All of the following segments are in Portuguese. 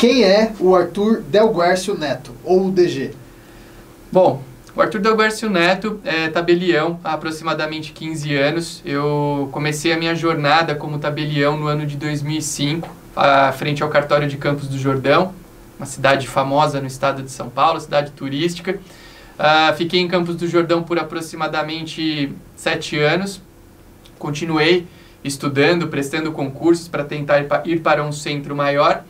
Quem é o Arthur Del Guercio Neto, ou o DG? Bom, o Arthur Del Guercio Neto é tabelião há aproximadamente 15 anos. Eu comecei a minha jornada como tabelião no ano de 2005, à frente ao cartório de Campos do Jordão, uma cidade famosa no estado de São Paulo, cidade turística. Uh, fiquei em Campos do Jordão por aproximadamente sete anos. Continuei estudando, prestando concursos para tentar ir para um centro maior.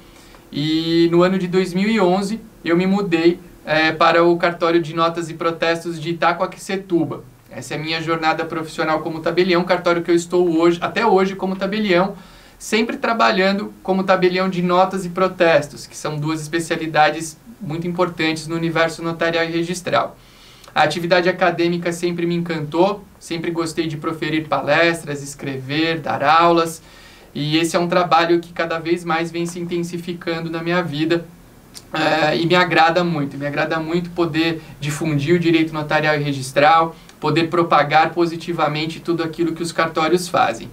E no ano de 2011 eu me mudei é, para o cartório de notas e protestos de Itacoaquecetuba. Essa é a minha jornada profissional como tabelião, cartório que eu estou hoje, até hoje como tabelião, sempre trabalhando como tabelião de notas e protestos, que são duas especialidades muito importantes no universo notarial e registral. A atividade acadêmica sempre me encantou, sempre gostei de proferir palestras, escrever, dar aulas, e esse é um trabalho que cada vez mais vem se intensificando na minha vida é, e me agrada muito. Me agrada muito poder difundir o direito notarial e registral, poder propagar positivamente tudo aquilo que os cartórios fazem.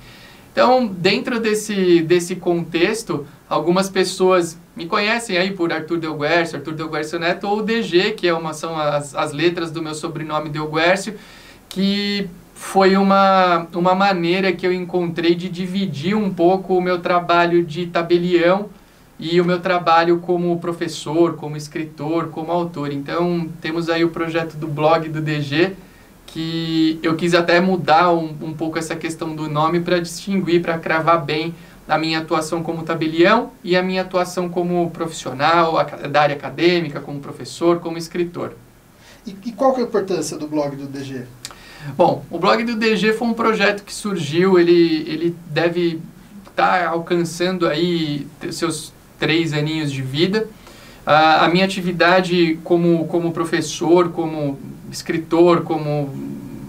Então, dentro desse, desse contexto, algumas pessoas me conhecem aí por Arthur Del Guercio, Arthur Del Guercio Neto, ou DG, que é uma, são as, as letras do meu sobrenome Del Guercio, que foi uma, uma maneira que eu encontrei de dividir um pouco o meu trabalho de tabelião e o meu trabalho como professor, como escritor, como autor. Então, temos aí o projeto do blog do DG, que eu quis até mudar um, um pouco essa questão do nome para distinguir, para cravar bem a minha atuação como tabelião e a minha atuação como profissional, da área acadêmica, como professor, como escritor. E, e qual que é a importância do blog do DG? Bom, o blog do DG foi um projeto que surgiu, ele, ele deve estar tá alcançando aí seus três aninhos de vida. Uh, a minha atividade como, como professor, como escritor, como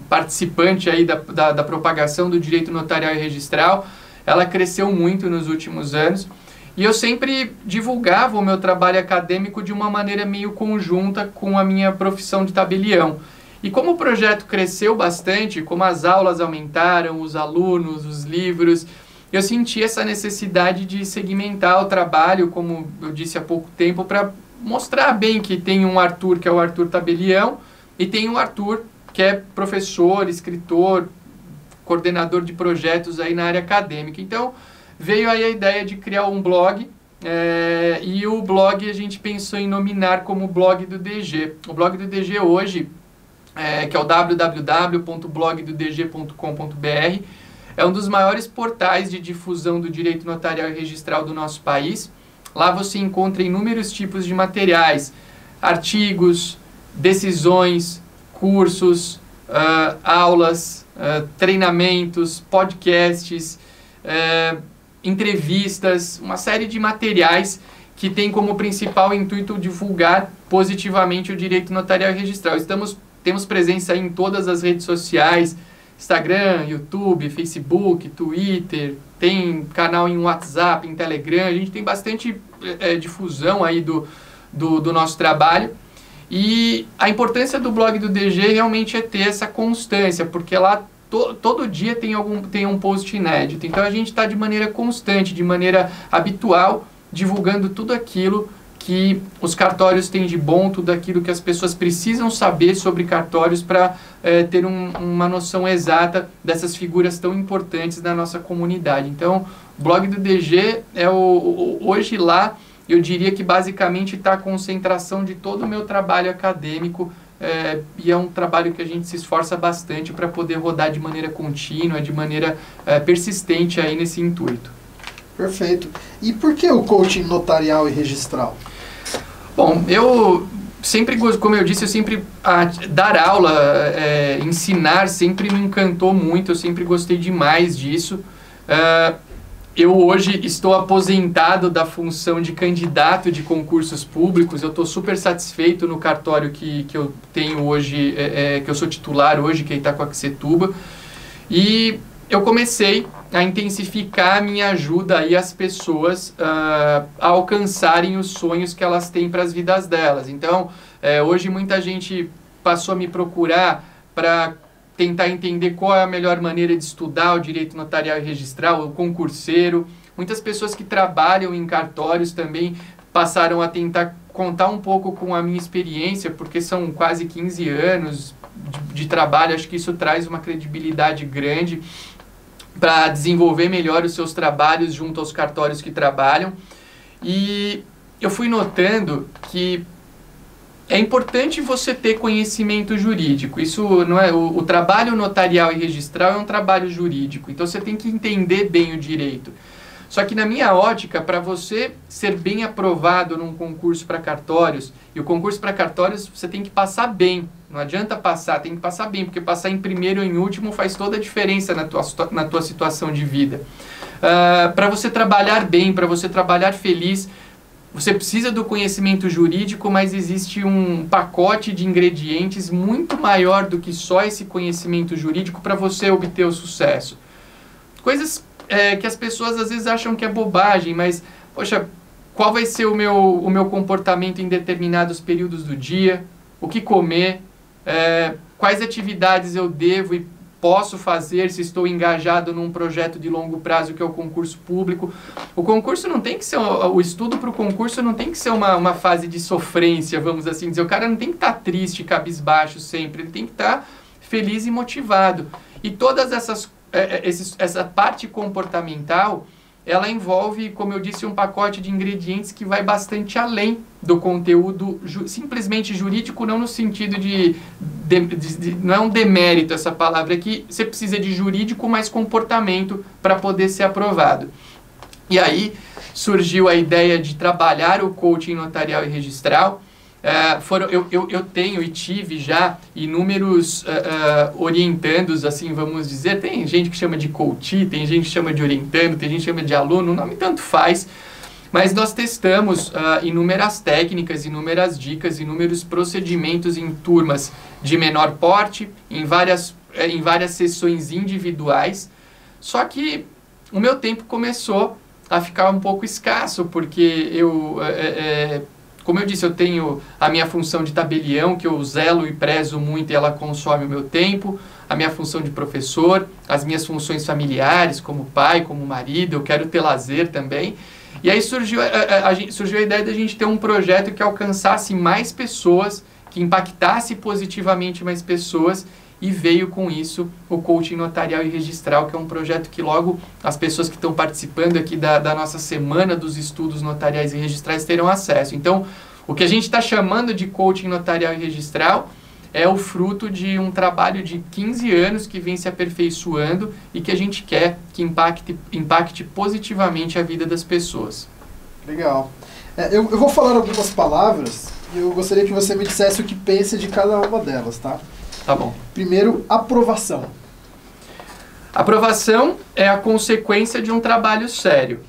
participante aí da, da, da propagação do direito notarial e registral, ela cresceu muito nos últimos anos. E eu sempre divulgava o meu trabalho acadêmico de uma maneira meio conjunta com a minha profissão de tabelião. E como o projeto cresceu bastante, como as aulas aumentaram, os alunos, os livros, eu senti essa necessidade de segmentar o trabalho, como eu disse há pouco tempo, para mostrar bem que tem um Arthur, que é o Arthur Tabelião, e tem um Arthur, que é professor, escritor, coordenador de projetos aí na área acadêmica. Então, veio aí a ideia de criar um blog, é, e o blog a gente pensou em nominar como blog do DG. O blog do DG hoje é, que é o www.blogdodg.com.br. É um dos maiores portais de difusão do direito notarial e registral do nosso país. Lá você encontra inúmeros tipos de materiais, artigos, decisões, cursos, uh, aulas, uh, treinamentos, podcasts, uh, entrevistas, uma série de materiais que tem como principal intuito divulgar positivamente o direito notarial e registral. Estamos temos presença em todas as redes sociais, Instagram, YouTube, Facebook, Twitter, tem canal em WhatsApp, em Telegram, a gente tem bastante é, difusão aí do, do, do, nosso trabalho. E a importância do blog do DG realmente é ter essa constância, porque lá to, todo dia tem, algum, tem um post inédito. Então a gente está de maneira constante, de maneira habitual, divulgando tudo aquilo que os cartórios têm de bom, tudo aquilo que as pessoas precisam saber sobre cartórios para é, ter um, uma noção exata dessas figuras tão importantes da nossa comunidade. Então, o blog do DG é o, o hoje lá, eu diria que basicamente está a concentração de todo o meu trabalho acadêmico é, e é um trabalho que a gente se esforça bastante para poder rodar de maneira contínua, de maneira é, persistente aí nesse intuito. Perfeito. E por que o coaching notarial e registral? Bom, eu sempre, como eu disse, eu sempre a, dar aula, é, ensinar sempre me encantou muito, eu sempre gostei demais disso. Uh, eu hoje estou aposentado da função de candidato de concursos públicos, eu estou super satisfeito no cartório que, que eu tenho hoje, é, é, que eu sou titular hoje, que é Itacoaxetuba. E eu comecei a intensificar a minha ajuda aí às pessoas uh, a alcançarem os sonhos que elas têm para as vidas delas. Então, é, hoje muita gente passou a me procurar para tentar entender qual é a melhor maneira de estudar o direito notarial e registral, o concurseiro. Muitas pessoas que trabalham em cartórios também passaram a tentar contar um pouco com a minha experiência, porque são quase 15 anos de, de trabalho, acho que isso traz uma credibilidade grande para desenvolver melhor os seus trabalhos junto aos cartórios que trabalham. E eu fui notando que é importante você ter conhecimento jurídico. Isso não é o, o, trabalho notarial e registral é um trabalho jurídico. Então você tem que entender bem o direito. Só que na minha ótica, para você ser bem aprovado num concurso para cartórios, e o concurso para cartórios você tem que passar bem. Não adianta passar, tem que passar bem, porque passar em primeiro ou em último faz toda a diferença na tua, na tua situação de vida. Uh, ah, para você trabalhar bem, para você trabalhar feliz, você precisa do conhecimento jurídico, mas existe um pacote de ingredientes muito maior do que só esse conhecimento jurídico para você obter o sucesso. Coisas é, que as pessoas às vezes acham que é bobagem, mas, poxa, qual vai ser o meu, o meu comportamento em determinados períodos do dia? O que comer? É, quais atividades eu devo e posso fazer se estou engajado num projeto de longo prazo que é o concurso público. O concurso não tem que ser, o estudo para o concurso não tem que ser uma, uma fase de sofrência, vamos assim dizer. O cara não tem que estar tá triste, cabisbaixo sempre, ele tem que estar tá feliz e motivado. E todas essas é, é, esse, essa parte comportamental, ela envolve, como eu disse, um pacote de ingredientes que vai bastante além do conteúdo ju simplesmente jurídico, não no sentido de, de, de, de, Não é um demérito essa palavra aqui, você precisa de jurídico mais comportamento para poder ser aprovado. E aí surgiu a ideia de trabalhar o coaching notarial e registral é, foram, eu, eu, eu, tenho e tive já inúmeros uh, uh, orientandos, assim, vamos dizer. Tem gente que chama de coach, tem gente que chama de orientando, tem gente que chama de aluno, o nome tanto faz. Mas nós testamos uh, inúmeras técnicas, inúmeras dicas, inúmeros procedimentos em turmas de menor porte, em várias, em várias sessões individuais. Só que o meu tempo começou a ficar um pouco escasso, porque eu... como eu disse, eu tenho a minha função de tabelião, que eu zelo e prezo muito e ela consome o meu tempo, a minha função de professor, as minhas funções familiares, como pai, como marido, eu quero ter lazer também. E aí surgiu a, a, a, surgiu a ideia da gente ter um projeto que alcançasse mais pessoas, que impactasse positivamente mais pessoas e veio com isso o coaching notarial e registral, que é um projeto que logo as pessoas que estão participando aqui da, da nossa semana dos estudos notariais e registrais terão acesso. Então, o que a gente está chamando de coaching notarial e registral é o fruto de um trabalho de 15 anos que vem se aperfeiçoando e que a gente quer que impacte, impacte positivamente a vida das pessoas. Legal. É, eu, eu vou falar algumas palavras e eu gostaria que você me dissesse o que pensa de cada uma delas, tá? Tá bom. Primeiro, aprovação. Aprovação é a consequência de um trabalho sério.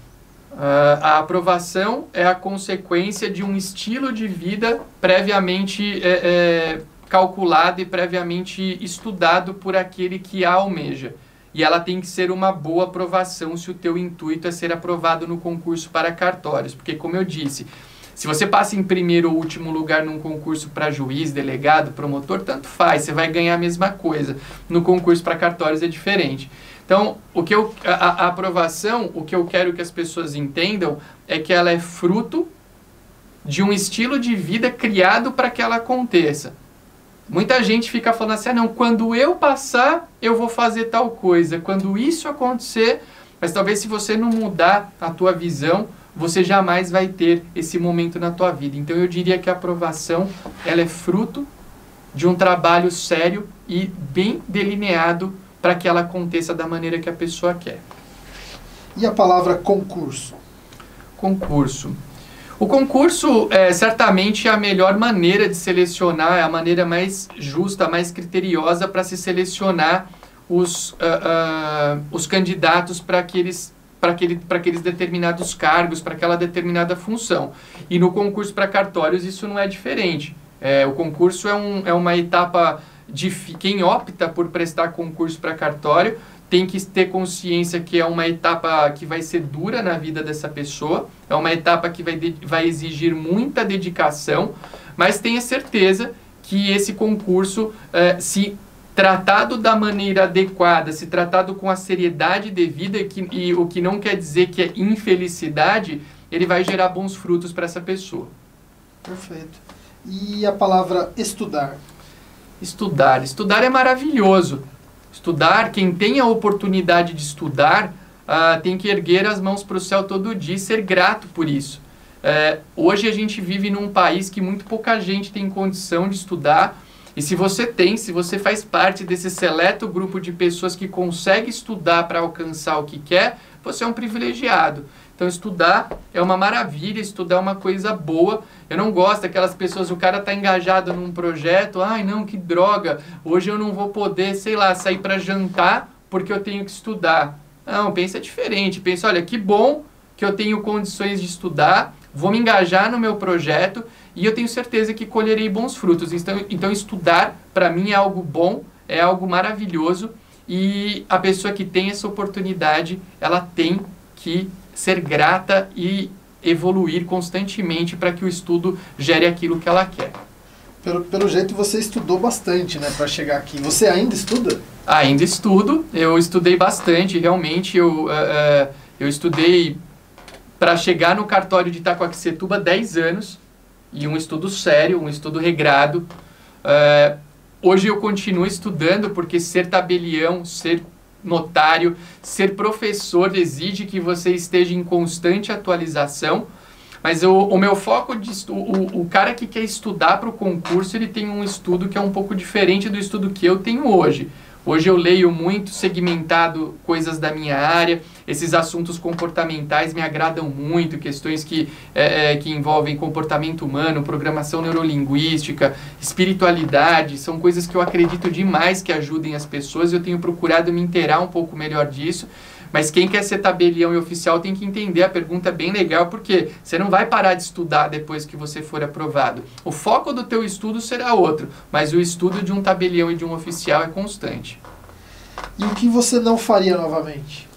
Uh, a aprovação é a consequência de um estilo de vida previamente é, é, calculado e previamente estudado por aquele que a almeja. E ela tem que ser uma boa aprovação se o teu intuito é ser aprovado no concurso para cartórios. Porque, como eu disse, se você passa em primeiro ou último lugar num concurso para juiz, delegado, promotor, tanto faz, você vai ganhar a mesma coisa. No concurso para cartórios é diferente. Então, o que eu, a, a aprovação, o que eu quero que as pessoas entendam é que ela é fruto de um estilo de vida criado para que ela aconteça. Muita gente fica falando assim: ah, não, quando eu passar, eu vou fazer tal coisa. Quando isso acontecer, mas talvez se você não mudar a tua visão, você jamais vai ter esse momento na tua vida. Então eu diria que a aprovação ela é fruto de um trabalho sério e bem delineado para que ela aconteça da maneira que a pessoa quer. E a palavra concurso? Concurso. O concurso é certamente a melhor maneira de selecionar, é a maneira mais justa, mais criteriosa para se selecionar os, uh, uh, os candidatos para que eles para aquele, aqueles determinados cargos, para aquela determinada função. E no concurso para cartórios isso não é diferente. É, o concurso é, um, é uma etapa de quem opta por prestar concurso para cartório tem que ter consciência que é uma etapa que vai ser dura na vida dessa pessoa, é uma etapa que vai, de, vai exigir muita dedicação, mas tenha certeza que esse concurso, é, se tratado da maneira adequada, se tratado com a seriedade devida, que, e o que não quer dizer que é infelicidade, ele vai gerar bons frutos para essa pessoa. Perfeito. E a palavra estudar? Estudar. Estudar é maravilhoso. Estudar, quem tem a oportunidade de estudar, uh, tem que erguer as mãos para o céu todo dia e ser grato por isso. Uh, hoje a gente vive num país que muito pouca gente tem condição de estudar. E se você tem, se você faz parte desse seleto grupo de pessoas que consegue estudar para alcançar o que quer, você é um privilegiado. Então, estudar é uma maravilha, estudar é uma coisa boa. Eu não gosto daquelas pessoas, o cara está engajado num projeto, ai não, que droga, hoje eu não vou poder, sei lá, sair para jantar porque eu tenho que estudar. Não, pensa diferente. Pensa, olha, que bom que eu tenho condições de estudar, vou me engajar no meu projeto e eu tenho certeza que colherei bons frutos. Então, então estudar, para mim, é algo bom, é algo maravilhoso e a pessoa que tem essa oportunidade, ela tem que ser grata e evoluir constantemente para que o estudo gere aquilo que ela quer. Pelo, pelo jeito você estudou bastante, né, para chegar aqui. Você ainda estuda? Ainda estudo. Eu estudei bastante, realmente. Eu, uh, uh, eu estudei para chegar no cartório de Itacoaxetuba 10 anos. E um estudo sério, um estudo regrado. Uh, hoje eu continuo estudando porque ser tabelião, ser notário, ser professor exige que você esteja em constante atualização. Mas o, o meu foco, de, o cara que quer estudar para o concurso, ele tem um estudo que é um pouco diferente do estudo que eu tenho hoje. Hoje eu leio muito segmentado coisas da minha área, esses assuntos comportamentais me agradam muito, questões que, é, é, que envolvem comportamento humano, programação neurolinguística, espiritualidade, são coisas que eu acredito demais que ajudem as pessoas. Eu tenho procurado me inteirar um pouco melhor disso. Mas quem quer ser tabelião e oficial tem que entender a pergunta é bem legal, porque você não vai parar de estudar depois que você for aprovado. O foco do teu estudo será outro, mas o estudo de um tabelião e de um oficial é constante. E o que você não faria novamente?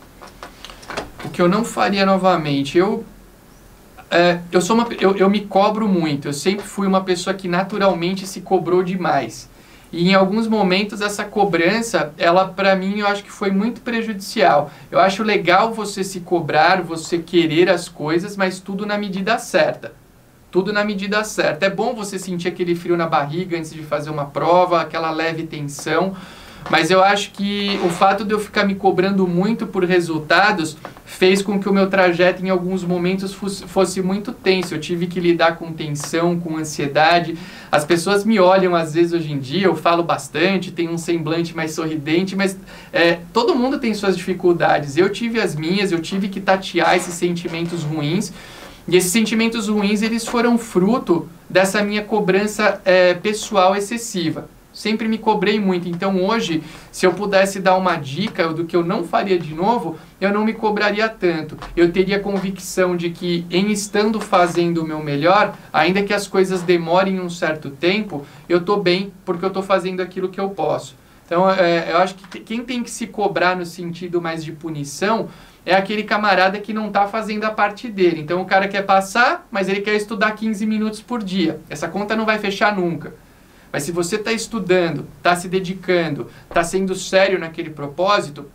O que eu não faria novamente? Eu é, eu sou uma eu, eu me cobro muito. Eu sempre fui uma pessoa que naturalmente se cobrou demais. E em alguns momentos essa cobrança, ela para mim eu acho que foi muito prejudicial. Eu acho legal você se cobrar, você querer as coisas, mas tudo na medida certa. Tudo na medida certa. É bom você sentir aquele frio na barriga antes de fazer uma prova, aquela leve tensão, mas eu acho que o fato de eu ficar me cobrando muito por resultados fez com que o meu trajeto em alguns momentos fosse muito tenso. Eu tive que lidar com tensão, com ansiedade. As pessoas me olham às vezes hoje em dia, eu falo bastante, tenho um semblante mais sorridente, mas é, todo mundo tem suas dificuldades. Eu tive as minhas, eu tive que tatear esses sentimentos ruins. E esses sentimentos ruins, eles foram fruto dessa minha cobrança é, pessoal excessiva sempre me cobrei muito. Então hoje, se eu pudesse dar uma dica do que eu não faria de novo, eu não me cobraria tanto. Eu teria convicção de que em estando fazendo o meu melhor, ainda que as coisas demorem um certo tempo, eu estou bem porque eu estou fazendo aquilo que eu posso. Então é, eu acho que quem tem que se cobrar no sentido mais de punição é aquele camarada que não está fazendo a parte dele. Então o cara quer passar, mas ele quer estudar 15 minutos por dia. Essa conta não vai fechar nunca. Mas se você está estudando, está se dedicando, está sendo sério naquele propósito,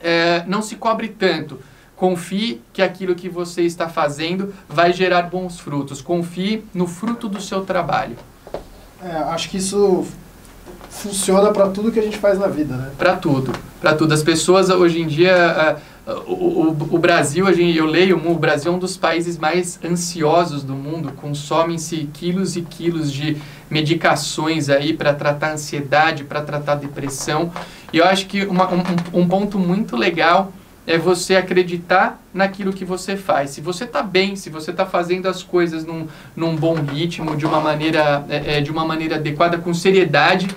é, não se cobre tanto. Confie que aquilo que você está fazendo vai gerar bons frutos. Confie no fruto do seu trabalho. É, acho que isso funciona para tudo que a gente faz na vida, né? Para tudo, para tudo. As pessoas hoje em dia, o, o, o, Brasil, eu leio, o Brasil é um dos países mais ansiosos do mundo. Consomem-se quilos e quilos de medicações aí para tratar ansiedade, para tratar depressão. E eu acho que uma, um, um ponto muito legal é você acreditar naquilo que você faz. Se você está bem, se você está fazendo as coisas num, num bom ritmo, de uma maneira é, é, de uma maneira adequada, com seriedade,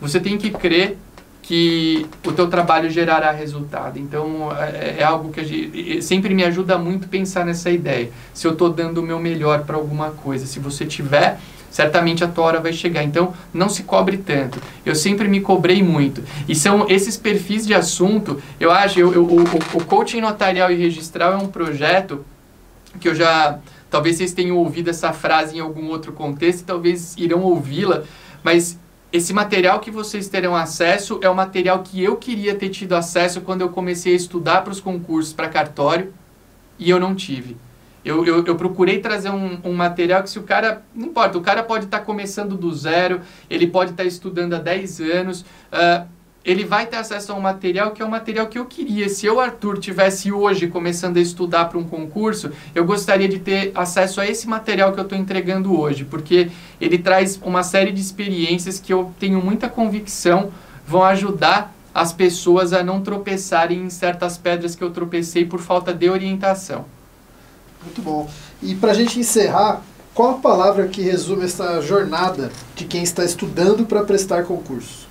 você tem que crer que o teu trabalho gerará resultado. Então é, é algo que gente, sempre me ajuda muito pensar nessa ideia. Se eu estou dando o meu melhor para alguma coisa, se você tiver certamente a tua hora vai chegar. Então, não se cobre tanto. Eu sempre me cobrei muito. E são esses perfis de assunto, eu acho, eu, eu, o, o coaching notarial e registral é um projeto que eu já, talvez vocês tenham ouvido essa frase em algum outro contexto, talvez irão ouvi-la, mas esse material que vocês terão acesso é o material que eu queria ter tido acesso quando eu comecei a estudar para os concursos para cartório e eu não tive. Eu, eu, eu, procurei trazer um, um, material que se o cara, não importa, o cara pode estar tá começando do zero, ele pode estar tá estudando há 10 anos, uh, ele vai ter acesso a um material que é o material que eu queria. Se eu, Arthur, tivesse hoje começando a estudar para um concurso, eu gostaria de ter acesso a esse material que eu estou entregando hoje, porque ele traz uma série de experiências que eu tenho muita convicção vão ajudar as pessoas a não tropeçarem em certas pedras que eu tropecei por falta de orientação. Muito bom. E para a gente encerrar, qual a palavra que resume essa jornada de quem está estudando para prestar concurso?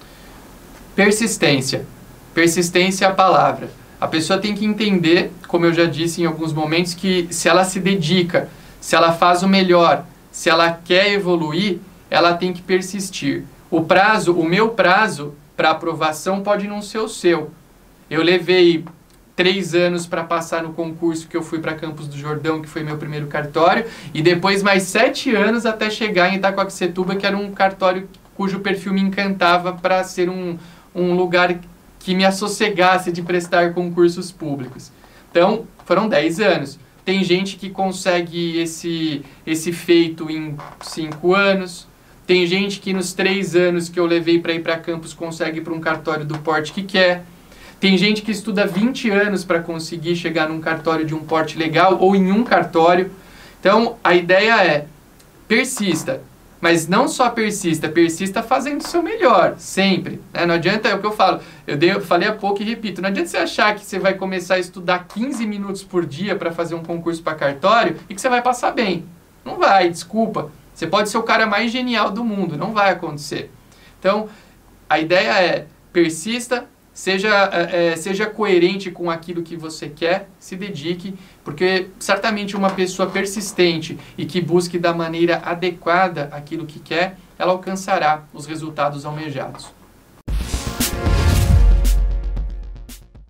Persistência. Persistência é a palavra. A pessoa tem que entender, como eu já disse em alguns momentos, que se ela se dedica, se ela faz o melhor, se ela quer evoluir, ela tem que persistir. O prazo, o meu prazo para aprovação pode não ser o seu. Eu levei três anos para passar no concurso que eu fui para Campos do Jordão, que foi meu primeiro cartório, e depois mais sete anos até chegar em Itacoaxetuba, que era um cartório cujo perfil me encantava para ser um, um lugar que me assossegasse de prestar concursos públicos. Então, foram 10 anos. Tem gente que consegue esse, esse feito em 5 anos. Tem gente que nos 3 anos que eu levei para ir para campus consegue para um cartório do porte que quer. Tem gente que estuda 20 anos para conseguir chegar num cartório de um porte legal ou em um cartório. Então, a ideia é persista. Mas não só persista, persista fazendo o seu melhor, sempre. Né? Não adianta, é o que eu falo, eu, dei, eu falei há pouco e repito, não adianta você achar que você vai começar a estudar 15 minutos por dia para fazer um concurso para cartório e que você vai passar bem. Não vai, desculpa. Você pode ser o cara mais genial do mundo, não vai acontecer. Então, a ideia é persista, seja, é, seja coerente com aquilo que você quer, se dedique, porque certamente uma pessoa persistente e que busque da maneira adequada aquilo que quer, ela alcançará os resultados almejados.